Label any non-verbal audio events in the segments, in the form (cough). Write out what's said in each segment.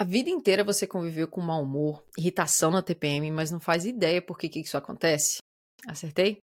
A vida inteira você conviveu com mau humor, irritação na TPM, mas não faz ideia por que, que isso acontece? Acertei?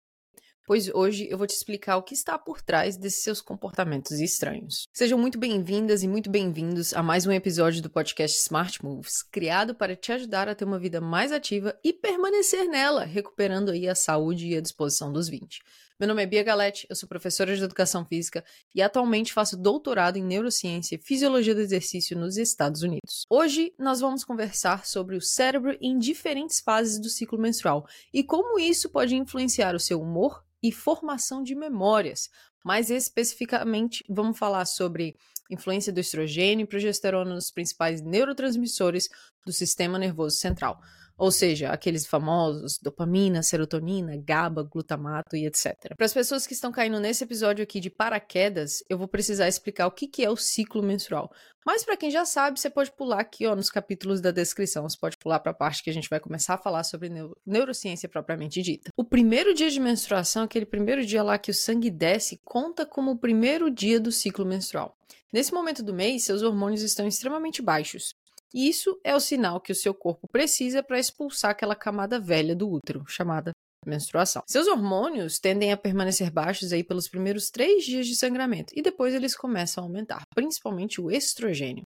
Pois hoje eu vou te explicar o que está por trás desses seus comportamentos estranhos. Sejam muito bem-vindas e muito bem-vindos a mais um episódio do podcast Smart Moves, criado para te ajudar a ter uma vida mais ativa e permanecer nela, recuperando aí a saúde e a disposição dos 20. Meu nome é Bia Galete, eu sou professora de Educação Física e atualmente faço doutorado em Neurociência e Fisiologia do Exercício nos Estados Unidos. Hoje nós vamos conversar sobre o cérebro em diferentes fases do ciclo menstrual e como isso pode influenciar o seu humor e formação de memórias. Mais especificamente, vamos falar sobre influência do estrogênio e progesterona nos principais neurotransmissores do sistema nervoso central. Ou seja, aqueles famosos dopamina, serotonina, GABA, glutamato e etc. Para as pessoas que estão caindo nesse episódio aqui de paraquedas, eu vou precisar explicar o que, que é o ciclo menstrual. Mas para quem já sabe, você pode pular aqui ó, nos capítulos da descrição. Você pode pular para a parte que a gente vai começar a falar sobre neuro neurociência propriamente dita. O primeiro dia de menstruação, aquele primeiro dia lá que o sangue desce, conta como o primeiro dia do ciclo menstrual. Nesse momento do mês, seus hormônios estão extremamente baixos. E isso é o sinal que o seu corpo precisa para expulsar aquela camada velha do útero, chamada menstruação. Seus hormônios tendem a permanecer baixos aí pelos primeiros três dias de sangramento e depois eles começam a aumentar, principalmente o estrogênio.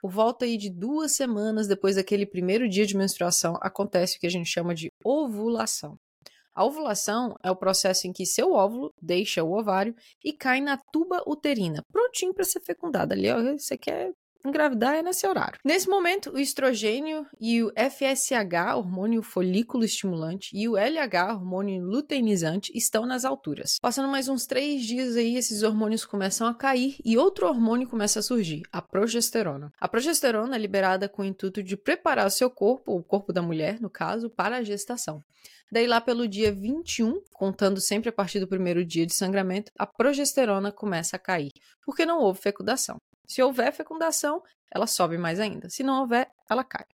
Por volta aí de duas semanas depois daquele primeiro dia de menstruação, acontece o que a gente chama de ovulação. A ovulação é o processo em que seu óvulo deixa o ovário e cai na tuba uterina, prontinho para ser fecundado. Ali, ó, você quer engravidar é nesse horário. Nesse momento, o estrogênio e o FSH, hormônio folículo estimulante, e o LH, hormônio luteinizante, estão nas alturas. Passando mais uns três dias aí, esses hormônios começam a cair e outro hormônio começa a surgir, a progesterona. A progesterona é liberada com o intuito de preparar o seu corpo, o corpo da mulher, no caso, para a gestação. Daí, lá pelo dia 21, contando sempre a partir do primeiro dia de sangramento, a progesterona começa a cair, porque não houve fecundação. Se houver fecundação, ela sobe mais ainda. Se não houver, ela cai.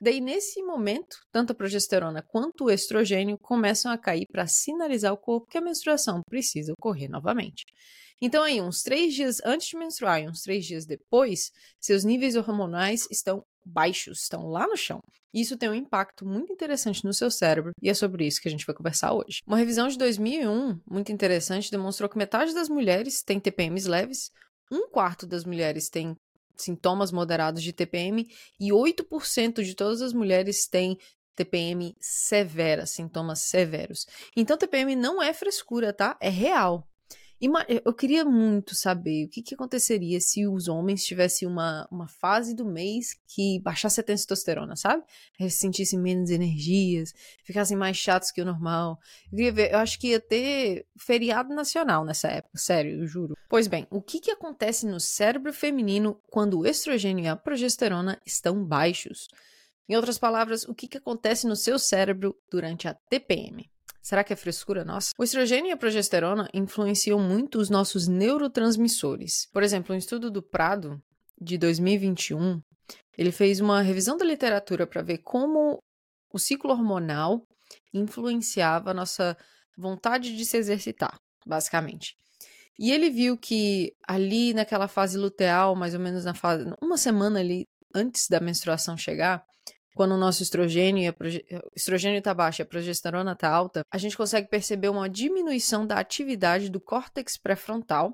Daí, nesse momento, tanto a progesterona quanto o estrogênio começam a cair para sinalizar ao corpo que a menstruação precisa ocorrer novamente. Então, aí, uns três dias antes de menstruar e uns três dias depois, seus níveis hormonais estão baixos, estão lá no chão. Isso tem um impacto muito interessante no seu cérebro e é sobre isso que a gente vai conversar hoje. Uma revisão de 2001, muito interessante, demonstrou que metade das mulheres tem TPMs leves, um quarto das mulheres tem sintomas moderados de TPM e 8% de todas as mulheres têm TPM severa, sintomas severos. Então, TPM não é frescura, tá? É real. Eu queria muito saber o que, que aconteceria se os homens tivessem uma, uma fase do mês que baixasse a testosterona, sabe? Eles sentissem menos energias, ficassem mais chatos que o normal. Eu queria ver, eu acho que ia ter feriado nacional nessa época, sério, eu juro. Pois bem, o que, que acontece no cérebro feminino quando o estrogênio e a progesterona estão baixos? Em outras palavras, o que, que acontece no seu cérebro durante a TPM? Será que é frescura nossa? O estrogênio e a progesterona influenciam muito os nossos neurotransmissores. Por exemplo, um estudo do Prado de 2021, ele fez uma revisão da literatura para ver como o ciclo hormonal influenciava a nossa vontade de se exercitar, basicamente. E ele viu que ali naquela fase luteal, mais ou menos na fase, uma semana ali antes da menstruação chegar, quando o nosso estrogênio, estrogênio está baixo e a progesterona está alta, a gente consegue perceber uma diminuição da atividade do córtex pré-frontal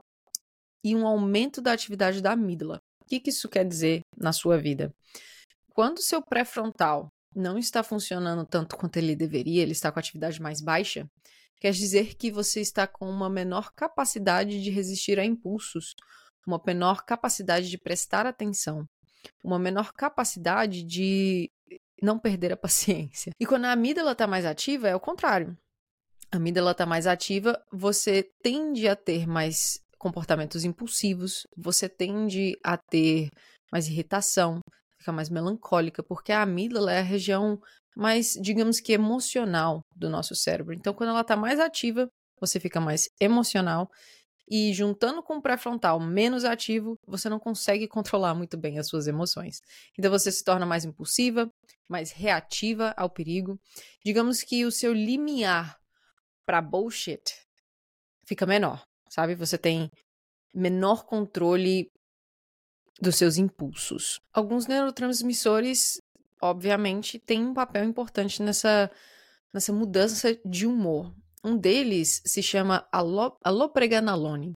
e um aumento da atividade da amígdala. O que, que isso quer dizer na sua vida? Quando o seu pré-frontal não está funcionando tanto quanto ele deveria, ele está com atividade mais baixa, quer dizer que você está com uma menor capacidade de resistir a impulsos, uma menor capacidade de prestar atenção, uma menor capacidade de não perder a paciência. E quando a amígdala está mais ativa, é o contrário. A amígdala está mais ativa, você tende a ter mais comportamentos impulsivos, você tende a ter mais irritação, fica mais melancólica, porque a amígdala é a região mais, digamos que, emocional do nosso cérebro. Então, quando ela está mais ativa, você fica mais emocional e juntando com o pré-frontal menos ativo, você não consegue controlar muito bem as suas emoções. Então você se torna mais impulsiva, mais reativa ao perigo. Digamos que o seu limiar para bullshit fica menor, sabe? Você tem menor controle dos seus impulsos. Alguns neurotransmissores, obviamente, têm um papel importante nessa, nessa mudança de humor. Um deles se chama alopreganalone.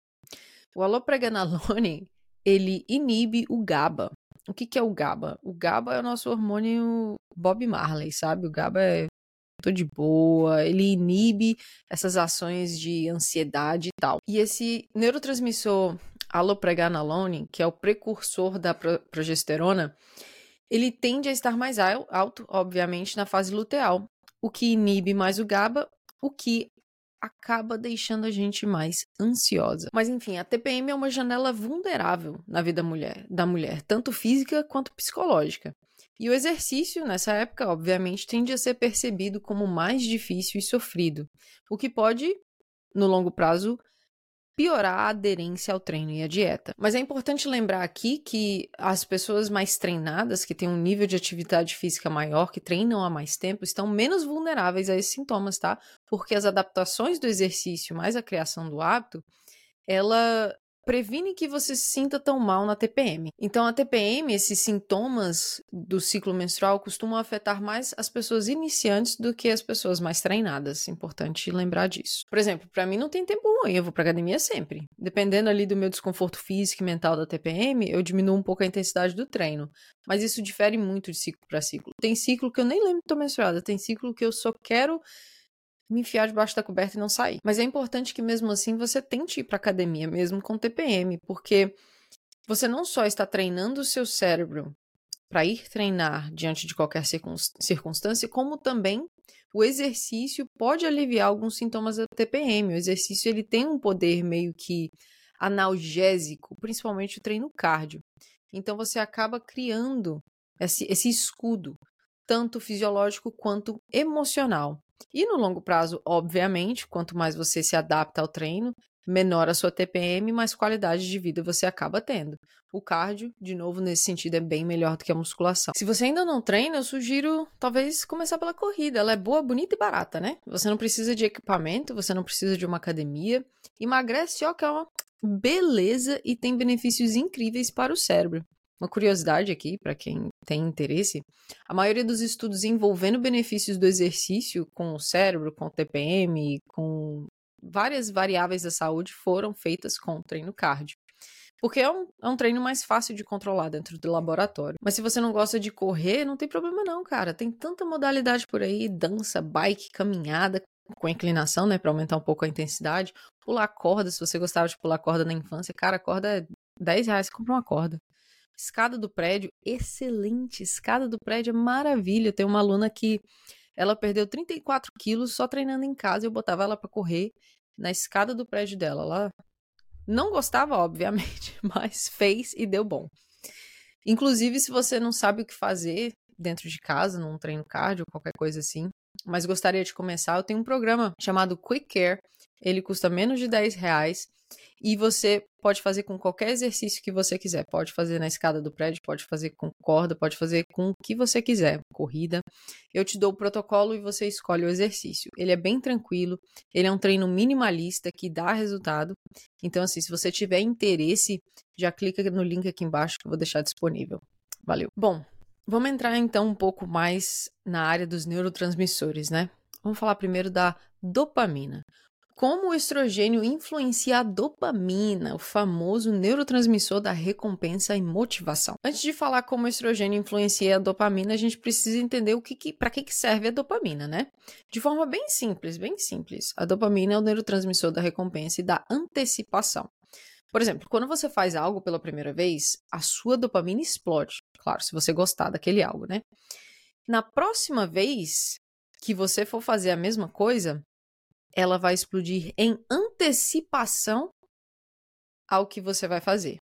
O alopreganalone, (laughs) ele inibe o GABA. O que, que é o GABA? O GABA é o nosso hormônio Bob Marley, sabe? O GABA é tô de boa, ele inibe essas ações de ansiedade e tal. E esse neurotransmissor alopreganolone, que é o precursor da progesterona, ele tende a estar mais alto, obviamente, na fase luteal, o que inibe mais o GABA, o que acaba deixando a gente mais ansiosa. Mas enfim, a TPM é uma janela vulnerável na vida mulher, da mulher, tanto física quanto psicológica. E o exercício, nessa época, obviamente, tende a ser percebido como mais difícil e sofrido, o que pode, no longo prazo, piorar a aderência ao treino e à dieta. Mas é importante lembrar aqui que as pessoas mais treinadas, que têm um nível de atividade física maior, que treinam há mais tempo, estão menos vulneráveis a esses sintomas, tá? Porque as adaptações do exercício mais a criação do hábito, ela previne que você se sinta tão mal na TPM. Então, a TPM, esses sintomas do ciclo menstrual costumam afetar mais as pessoas iniciantes do que as pessoas mais treinadas. Importante lembrar disso. Por exemplo, para mim não tem tempo ruim, eu vou para academia sempre. Dependendo ali do meu desconforto físico e mental da TPM, eu diminuo um pouco a intensidade do treino. Mas isso difere muito de ciclo para ciclo. Tem ciclo que eu nem lembro que tô menstruada, tem ciclo que eu só quero me enfiar debaixo da coberta e não sair. Mas é importante que mesmo assim você tente ir para academia mesmo com TPM, porque você não só está treinando o seu cérebro para ir treinar diante de qualquer circunstância, como também o exercício pode aliviar alguns sintomas da TPM. O exercício ele tem um poder meio que analgésico, principalmente o treino cardio. Então você acaba criando esse, esse escudo, tanto fisiológico quanto emocional. E no longo prazo, obviamente, quanto mais você se adapta ao treino, menor a sua TPM, mais qualidade de vida você acaba tendo. O cardio, de novo, nesse sentido, é bem melhor do que a musculação. Se você ainda não treina, eu sugiro talvez começar pela corrida. Ela é boa, bonita e barata, né? Você não precisa de equipamento, você não precisa de uma academia. Emagrece, ó, que é uma beleza e tem benefícios incríveis para o cérebro. Uma curiosidade aqui, para quem tem interesse, a maioria dos estudos envolvendo benefícios do exercício com o cérebro, com o TPM, com várias variáveis da saúde foram feitas com treino cardio. Porque é um, é um treino mais fácil de controlar dentro do laboratório. Mas se você não gosta de correr, não tem problema não, cara. Tem tanta modalidade por aí, dança, bike, caminhada, com inclinação, né, para aumentar um pouco a intensidade. Pular corda, se você gostava de pular corda na infância, cara, corda é 10 reais, compra uma corda. Escada do prédio, excelente. Escada do prédio é maravilha. Tem uma aluna que ela perdeu 34 quilos só treinando em casa. Eu botava ela para correr na escada do prédio dela. Ela não gostava, obviamente, (laughs) mas fez e deu bom. Inclusive, se você não sabe o que fazer dentro de casa, num treino cardio, qualquer coisa assim, mas gostaria de começar, eu tenho um programa chamado Quick Care. Ele custa menos de 10 reais e você pode fazer com qualquer exercício que você quiser. Pode fazer na escada do prédio, pode fazer com corda, pode fazer com o que você quiser, corrida. Eu te dou o protocolo e você escolhe o exercício. Ele é bem tranquilo, ele é um treino minimalista que dá resultado. Então, assim, se você tiver interesse, já clica no link aqui embaixo que eu vou deixar disponível. Valeu. Bom, vamos entrar então um pouco mais na área dos neurotransmissores, né? Vamos falar primeiro da dopamina como o estrogênio influencia a dopamina, o famoso neurotransmissor da recompensa e motivação. Antes de falar como o estrogênio influencia a dopamina, a gente precisa entender o que, que para que, que serve a dopamina, né? De forma bem simples, bem simples. A dopamina é o neurotransmissor da recompensa e da antecipação. Por exemplo, quando você faz algo pela primeira vez, a sua dopamina explode. Claro, se você gostar daquele algo, né? Na próxima vez que você for fazer a mesma coisa, ela vai explodir em antecipação ao que você vai fazer.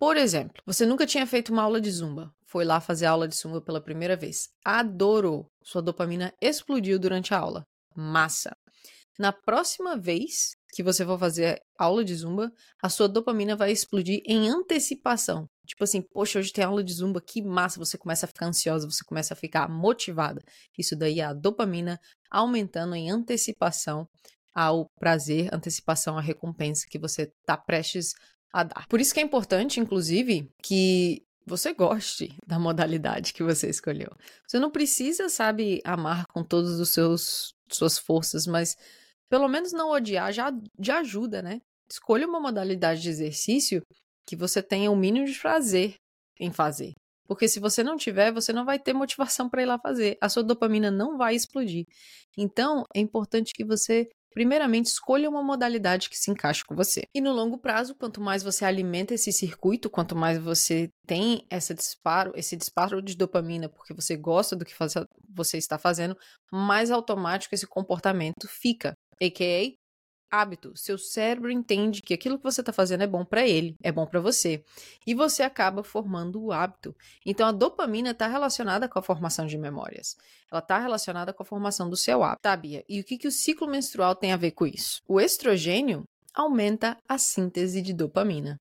Por exemplo, você nunca tinha feito uma aula de zumba, foi lá fazer a aula de zumba pela primeira vez, adorou, sua dopamina explodiu durante a aula. Massa. Na próxima vez que você for fazer aula de zumba, a sua dopamina vai explodir em antecipação. Tipo assim, poxa, hoje tem aula de zumba, que massa, você começa a ficar ansiosa, você começa a ficar motivada. Isso daí é a dopamina aumentando em antecipação ao prazer, antecipação à recompensa que você está prestes a dar. Por isso que é importante, inclusive, que você goste da modalidade que você escolheu. Você não precisa, sabe, amar com todas os seus suas forças, mas pelo menos não odiar já, já ajuda, né? Escolha uma modalidade de exercício que você tenha o mínimo de prazer em fazer. Porque se você não tiver, você não vai ter motivação para ir lá fazer. A sua dopamina não vai explodir. Então, é importante que você Primeiramente, escolha uma modalidade que se encaixe com você. E no longo prazo, quanto mais você alimenta esse circuito, quanto mais você tem esse disparo, esse disparo de dopamina, porque você gosta do que você está fazendo, mais automático esse comportamento fica. AKA, hábito. Seu cérebro entende que aquilo que você está fazendo é bom para ele, é bom para você. E você acaba formando o hábito. Então a dopamina está relacionada com a formação de memórias. Ela está relacionada com a formação do seu hábito. Tá, Bia? E o que, que o ciclo menstrual tem a ver com isso? O estrogênio aumenta a síntese de dopamina.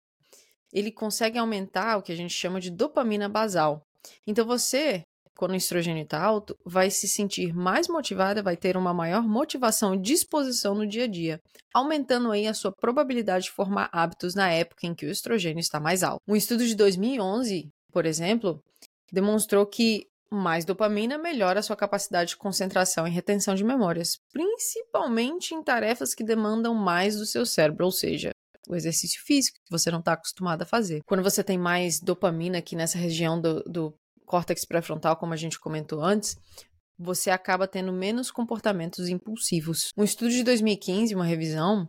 Ele consegue aumentar o que a gente chama de dopamina basal. Então você quando o estrogênio está alto, vai se sentir mais motivada, vai ter uma maior motivação e disposição no dia a dia, aumentando aí a sua probabilidade de formar hábitos na época em que o estrogênio está mais alto. Um estudo de 2011, por exemplo, demonstrou que mais dopamina melhora a sua capacidade de concentração e retenção de memórias, principalmente em tarefas que demandam mais do seu cérebro, ou seja, o exercício físico que você não está acostumado a fazer. Quando você tem mais dopamina aqui nessa região do, do córtex pré-frontal, como a gente comentou antes, você acaba tendo menos comportamentos impulsivos. Um estudo de 2015, uma revisão,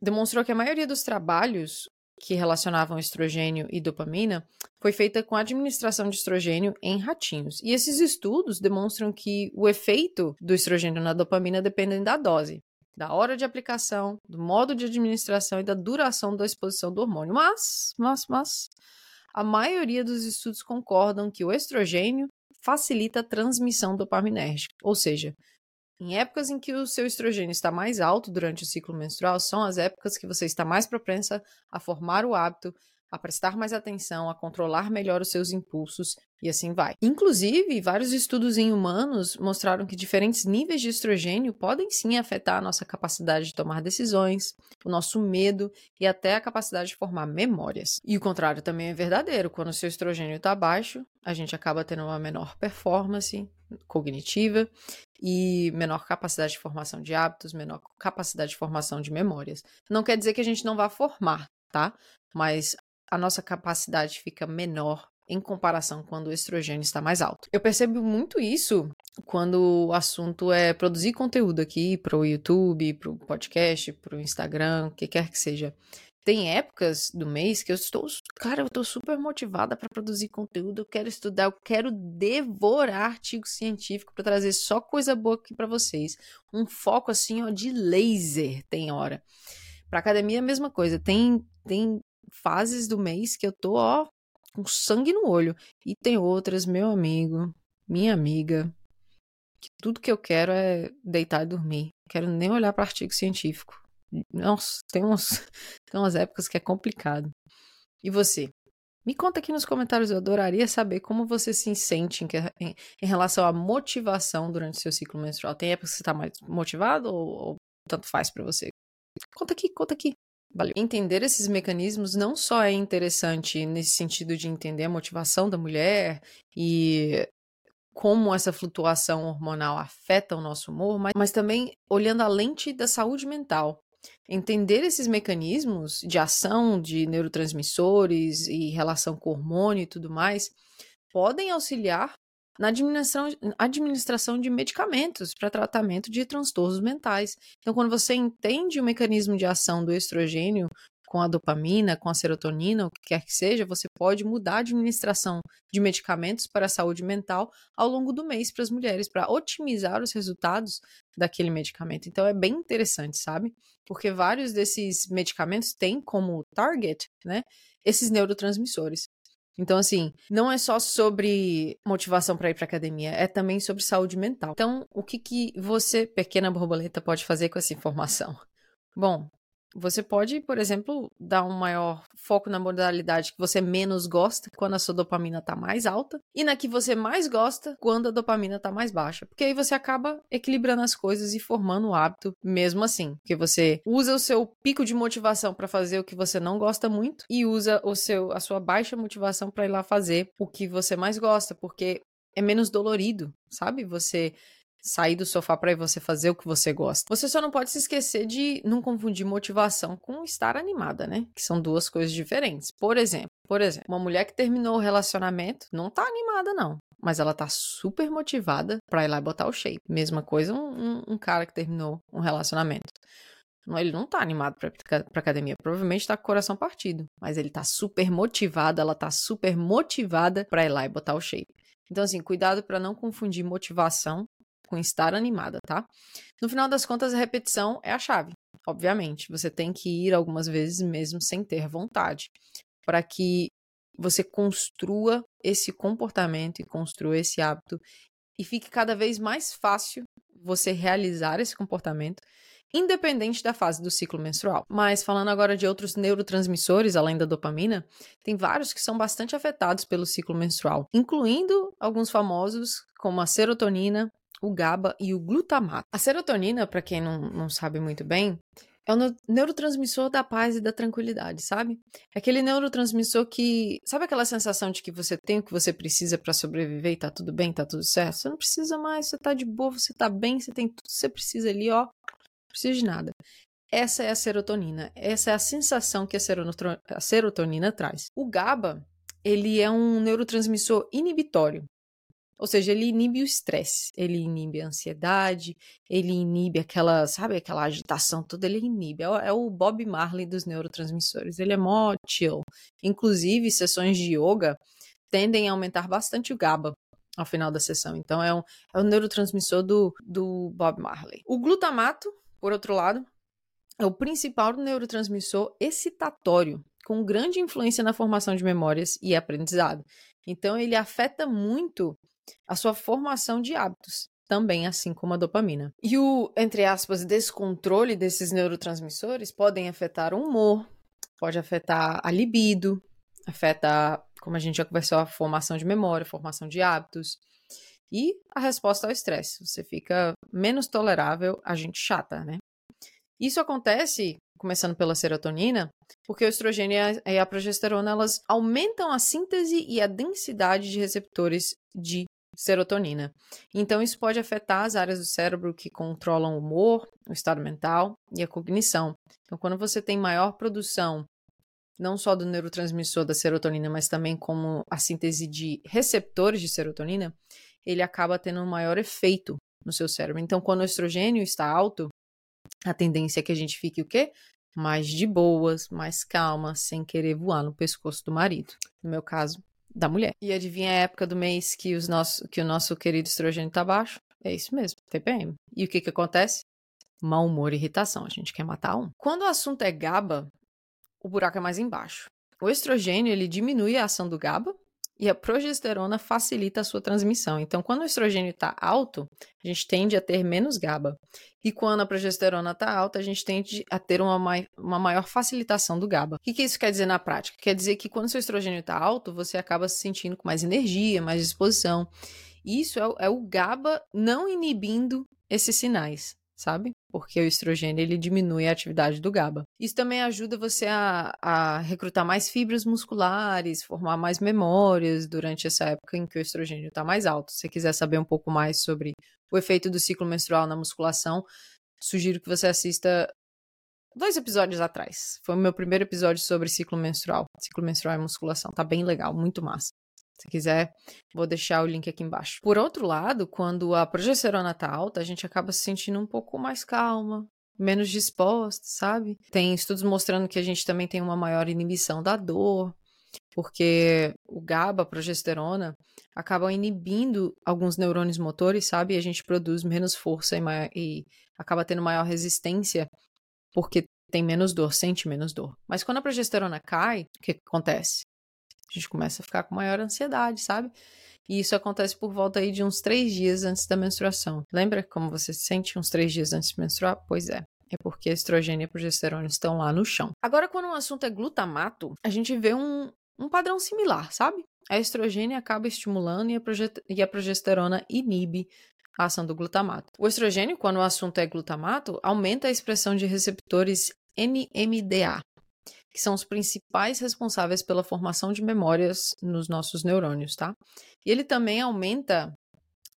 demonstrou que a maioria dos trabalhos que relacionavam estrogênio e dopamina foi feita com administração de estrogênio em ratinhos. E esses estudos demonstram que o efeito do estrogênio na dopamina depende da dose, da hora de aplicação, do modo de administração e da duração da exposição do hormônio. Mas, mas, mas, a maioria dos estudos concordam que o estrogênio facilita a transmissão dopaminérgica, ou seja, em épocas em que o seu estrogênio está mais alto durante o ciclo menstrual, são as épocas que você está mais propensa a formar o hábito, a prestar mais atenção, a controlar melhor os seus impulsos e assim vai. Inclusive, vários estudos em humanos mostraram que diferentes níveis de estrogênio podem sim afetar a nossa capacidade de tomar decisões, o nosso medo e até a capacidade de formar memórias. E o contrário também é verdadeiro. Quando o seu estrogênio está baixo, a gente acaba tendo uma menor performance cognitiva e menor capacidade de formação de hábitos, menor capacidade de formação de memórias. Não quer dizer que a gente não vá formar, tá? Mas a nossa capacidade fica menor em comparação quando o estrogênio está mais alto. Eu percebo muito isso quando o assunto é produzir conteúdo aqui para o YouTube, para o podcast, para o Instagram, o que quer que seja. Tem épocas do mês que eu estou, cara, eu estou super motivada para produzir conteúdo, eu quero estudar, eu quero devorar artigo científico para trazer só coisa boa aqui para vocês. Um foco assim, ó, de laser tem hora. Para academia a mesma coisa. Tem tem fases do mês que eu tô, ó, com sangue no olho. E tem outras, meu amigo, minha amiga, que tudo que eu quero é deitar e dormir. Não quero nem olhar para artigo científico. Nossa, tem, uns, (laughs) tem umas épocas que é complicado. E você? Me conta aqui nos comentários, eu adoraria saber como você se sente em, em, em relação à motivação durante o seu ciclo menstrual. Tem épocas que você está mais motivado ou, ou tanto faz para você? Conta aqui, conta aqui. Valeu. Entender esses mecanismos não só é interessante nesse sentido de entender a motivação da mulher e como essa flutuação hormonal afeta o nosso humor, mas, mas também olhando a lente da saúde mental. Entender esses mecanismos de ação de neurotransmissores e relação com hormônio e tudo mais podem auxiliar na administração, administração de medicamentos para tratamento de transtornos mentais. Então, quando você entende o mecanismo de ação do estrogênio com a dopamina, com a serotonina, o que quer que seja, você pode mudar a administração de medicamentos para a saúde mental ao longo do mês para as mulheres, para otimizar os resultados daquele medicamento. Então, é bem interessante, sabe? Porque vários desses medicamentos têm como target, né, esses neurotransmissores. Então, assim, não é só sobre motivação para ir para academia, é também sobre saúde mental. Então, o que, que você, pequena borboleta, pode fazer com essa informação? Bom, Você pode, por exemplo, dar um maior foco na modalidade que você menos gosta, quando a sua dopamina está mais alta, e na que você mais gosta, quando a dopamina está mais baixa. Porque aí você acaba equilibrando as coisas e formando o hábito mesmo assim. Porque você usa o seu pico de motivação para fazer o que você não gosta muito e usa o seu a sua baixa motivação para ir lá fazer o que você mais gosta, porque é menos dolorido, sabe? Você sair do sofá para você fazer o que você gosta. Você só não pode se esquecer de não confundir motivação com estar animada, né? Que são duas coisas diferentes. Por exemplo, por exemplo, uma mulher que terminou o relacionamento não tá animada não, mas ela tá super motivada para ir lá e botar o shape. Mesma coisa um, um, um cara que terminou um relacionamento. Ele não tá animado pra, pra academia. Provavelmente tá com o coração partido. Mas ele tá super motivado, ela tá super motivada pra ir lá e botar o shape. Então, assim, cuidado para não confundir motivação com estar animada, tá? No final das contas, a repetição é a chave. Obviamente, você tem que ir algumas vezes mesmo sem ter vontade, para que você construa esse comportamento e construa esse hábito e fique cada vez mais fácil você realizar esse comportamento, independente da fase do ciclo menstrual. Mas falando agora de outros neurotransmissores além da dopamina, tem vários que são bastante afetados pelo ciclo menstrual, incluindo alguns famosos como a serotonina, o GABA e o glutamato. A serotonina, para quem não, não sabe muito bem, é o neurotransmissor da paz e da tranquilidade, sabe? É aquele neurotransmissor que. Sabe aquela sensação de que você tem o que você precisa para sobreviver e tá tudo bem, tá tudo certo? Você não precisa mais, você tá de boa, você tá bem, você tem tudo que você precisa ali, ó. Não precisa de nada. Essa é a serotonina. Essa é a sensação que a serotonina traz. O GABA, ele é um neurotransmissor inibitório. Ou seja, ele inibe o estresse, ele inibe a ansiedade, ele inibe aquela, sabe, aquela agitação toda, ele inibe. É o, é o Bob Marley dos neurotransmissores. Ele é mó chill. Inclusive, sessões de yoga tendem a aumentar bastante o GABA ao final da sessão. Então, é, um, é o neurotransmissor do, do Bob Marley. O glutamato, por outro lado, é o principal neurotransmissor excitatório, com grande influência na formação de memórias e aprendizado. Então, ele afeta muito a sua formação de hábitos, também assim como a dopamina. E o, entre aspas, descontrole desses neurotransmissores podem afetar o humor, pode afetar a libido, afeta, como a gente já conversou, a formação de memória, formação de hábitos. E a resposta ao estresse. Você fica menos tolerável a gente chata, né? Isso acontece, começando pela serotonina, porque o estrogênio e a progesterona elas aumentam a síntese e a densidade de receptores de serotonina. Então, isso pode afetar as áreas do cérebro que controlam o humor, o estado mental e a cognição. Então, quando você tem maior produção, não só do neurotransmissor da serotonina, mas também como a síntese de receptores de serotonina, ele acaba tendo um maior efeito no seu cérebro. Então, quando o estrogênio está alto, a tendência é que a gente fique o quê? Mais de boas, mais calma, sem querer voar no pescoço do marido. No meu caso, da mulher. E adivinha a época do mês que, os nosso, que o nosso querido estrogênio está baixo? É isso mesmo, TPM. E o que, que acontece? Mau humor e irritação. A gente quer matar um. Quando o assunto é GABA, o buraco é mais embaixo. O estrogênio ele diminui a ação do GABA e a progesterona facilita a sua transmissão. Então, quando o estrogênio está alto, a gente tende a ter menos GABA. E quando a progesterona está alta, a gente tende a ter uma, mai uma maior facilitação do GABA. O que, que isso quer dizer na prática? Quer dizer que quando seu estrogênio está alto, você acaba se sentindo com mais energia, mais disposição. Isso é, é o GABA não inibindo esses sinais sabe? Porque o estrogênio ele diminui a atividade do GABA. Isso também ajuda você a, a recrutar mais fibras musculares, formar mais memórias durante essa época em que o estrogênio está mais alto. Se você quiser saber um pouco mais sobre o efeito do ciclo menstrual na musculação, sugiro que você assista dois episódios atrás. Foi o meu primeiro episódio sobre ciclo menstrual. Ciclo menstrual e musculação. Tá bem legal, muito massa. Se quiser, vou deixar o link aqui embaixo. Por outro lado, quando a progesterona está alta, a gente acaba se sentindo um pouco mais calma, menos disposta, sabe? Tem estudos mostrando que a gente também tem uma maior inibição da dor, porque o GABA, a progesterona, acabam inibindo alguns neurônios motores, sabe? E a gente produz menos força e, e acaba tendo maior resistência, porque tem menos dor, sente menos dor. Mas quando a progesterona cai, o que acontece? A gente começa a ficar com maior ansiedade, sabe? E isso acontece por volta aí de uns três dias antes da menstruação. Lembra como você se sente uns três dias antes de menstruar? Pois é, é porque estrogênio e progesterona estão lá no chão. Agora, quando o assunto é glutamato, a gente vê um, um padrão similar, sabe? A estrogênio acaba estimulando e a, e a progesterona inibe a ação do glutamato. O estrogênio, quando o assunto é glutamato, aumenta a expressão de receptores NMDA, que são os principais responsáveis pela formação de memórias nos nossos neurônios, tá? E ele também aumenta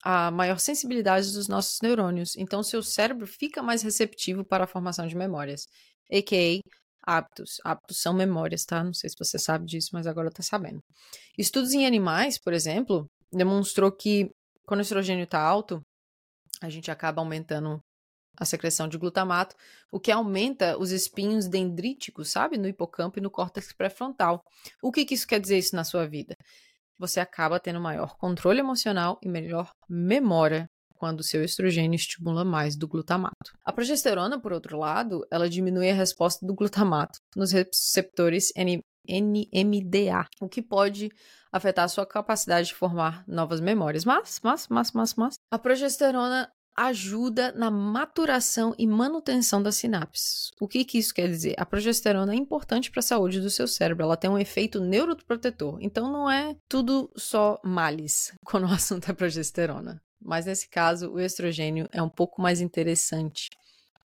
a maior sensibilidade dos nossos neurônios, então seu cérebro fica mais receptivo para a formação de memórias, a.k.a. hábitos. Hábitos são memórias, tá? Não sei se você sabe disso, mas agora tá sabendo. Estudos em animais, por exemplo, demonstrou que quando o estrogênio está alto, a gente acaba aumentando a secreção de glutamato, o que aumenta os espinhos dendríticos, sabe, no hipocampo e no córtex pré-frontal. O que, que isso quer dizer isso na sua vida? Você acaba tendo maior controle emocional e melhor memória quando o seu estrogênio estimula mais do glutamato. A progesterona, por outro lado, ela diminui a resposta do glutamato nos receptores NMDA, o que pode afetar a sua capacidade de formar novas memórias. Mas, mas, mas, mas, mas, a progesterona ajuda na maturação e manutenção das sinapses. O que, que isso quer dizer? A progesterona é importante para a saúde do seu cérebro, ela tem um efeito neuroprotetor. Então não é tudo só males (laughs) quando o assunto é progesterona. Mas nesse caso, o estrogênio é um pouco mais interessante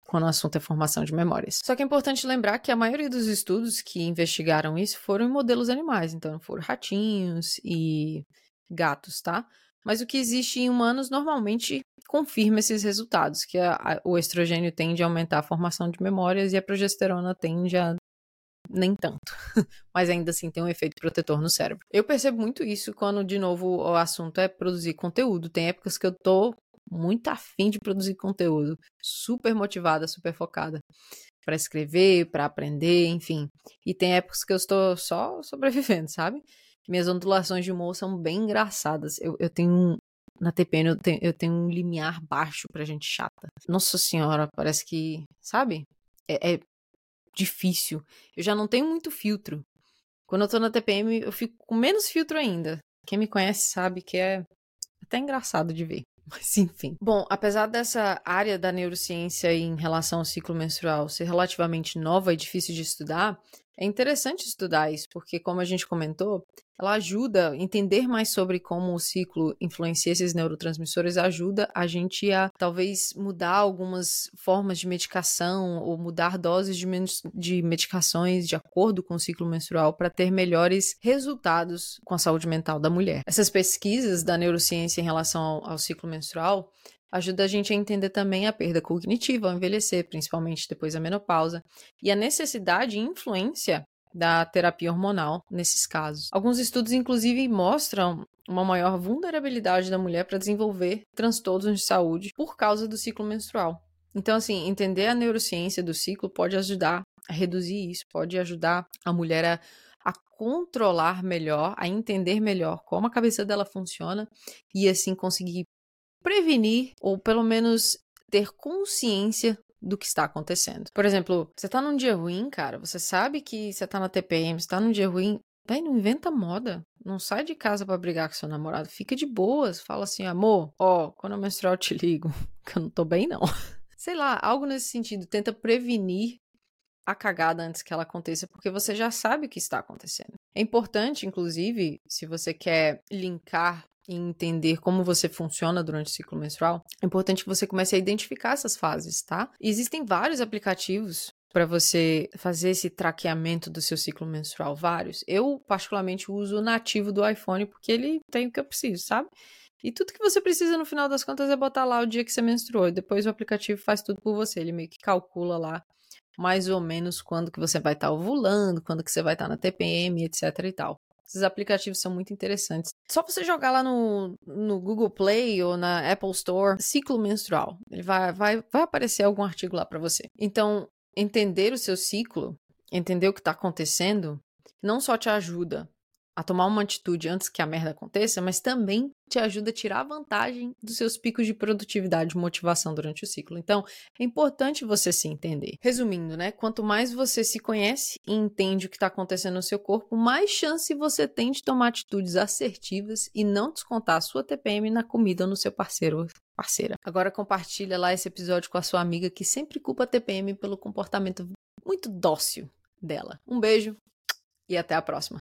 quando o assunto é formação de memórias. Só que é importante lembrar que a maioria dos estudos que investigaram isso foram em modelos animais, então foram ratinhos e gatos, tá? Mas o que existe em humanos normalmente confirma esses resultados, que a, a, o estrogênio tende a aumentar a formação de memórias e a progesterona tende a nem tanto, (laughs) mas ainda assim tem um efeito protetor no cérebro. Eu percebo muito isso quando, de novo, o assunto é produzir conteúdo. Tem épocas que eu tô muito afim de produzir conteúdo, super motivada, super focada para escrever, para aprender, enfim. E tem épocas que eu estou só sobrevivendo, sabe? Minhas ondulações de humor são bem engraçadas. Eu, eu tenho um. Na TPN eu tenho, eu tenho um limiar baixo pra gente chata. Nossa senhora, parece que. Sabe? É, é difícil. Eu já não tenho muito filtro. Quando eu tô na TPM, eu fico com menos filtro ainda. Quem me conhece sabe que é até engraçado de ver. (laughs) Mas enfim. Bom, apesar dessa área da neurociência em relação ao ciclo menstrual ser relativamente nova e difícil de estudar, é interessante estudar isso, porque, como a gente comentou, ela ajuda a entender mais sobre como o ciclo influencia esses neurotransmissores, ajuda a gente a talvez mudar algumas formas de medicação ou mudar doses de, de medicações de acordo com o ciclo menstrual para ter melhores resultados com a saúde mental da mulher. Essas pesquisas da neurociência em relação ao, ao ciclo menstrual ajuda a gente a entender também a perda cognitiva ao envelhecer, principalmente depois da menopausa, e a necessidade e influência da terapia hormonal nesses casos. Alguns estudos, inclusive, mostram uma maior vulnerabilidade da mulher para desenvolver transtornos de saúde por causa do ciclo menstrual. Então, assim, entender a neurociência do ciclo pode ajudar a reduzir isso, pode ajudar a mulher a, a controlar melhor, a entender melhor como a cabeça dela funciona e assim conseguir prevenir ou pelo menos ter consciência do que está acontecendo. Por exemplo, você tá num dia ruim, cara, você sabe que você tá na TPM, você tá num dia ruim, Daí não inventa moda. Não sai de casa para brigar com seu namorado. Fica de boas. Fala assim, amor, ó, quando eu menstruar eu te ligo. (laughs) Que eu não tô bem, não. (laughs) Sei lá, algo nesse sentido. Tenta prevenir a cagada antes que ela aconteça, porque você já sabe o que está acontecendo. É importante, inclusive, se você quer linkar e entender como você funciona durante o ciclo menstrual, é importante que você comece a identificar essas fases, tá? existem vários aplicativos para você fazer esse traqueamento do seu ciclo menstrual, vários. Eu, particularmente, uso o nativo do iPhone porque ele tem o que eu preciso, sabe? E tudo que você precisa no final das contas é botar lá o dia que você menstruou. Depois o aplicativo faz tudo por você. Ele meio que calcula lá mais ou menos quando que você vai estar tá ovulando, quando que você vai estar tá na TPM, etc e tal. Esses aplicativos são muito interessantes. Só você jogar lá no, no Google Play ou na Apple Store, ciclo menstrual. Ele vai, vai, vai aparecer algum artigo lá para você. Então, entender o seu ciclo, entender o que está acontecendo, não só te ajuda a tomar uma atitude antes que a merda aconteça, mas também te ajuda a tirar vantagem dos seus picos de produtividade e motivação durante o ciclo. Então, é importante você se entender. Resumindo, né? Quanto mais você se conhece e entende o que está acontecendo no seu corpo, mais chance você tem de tomar atitudes assertivas e não descontar a sua TPM na comida ou no seu parceiro parceira. Agora compartilha lá esse episódio com a sua amiga que sempre culpa a TPM pelo comportamento muito dócil dela. Um beijo e até a próxima.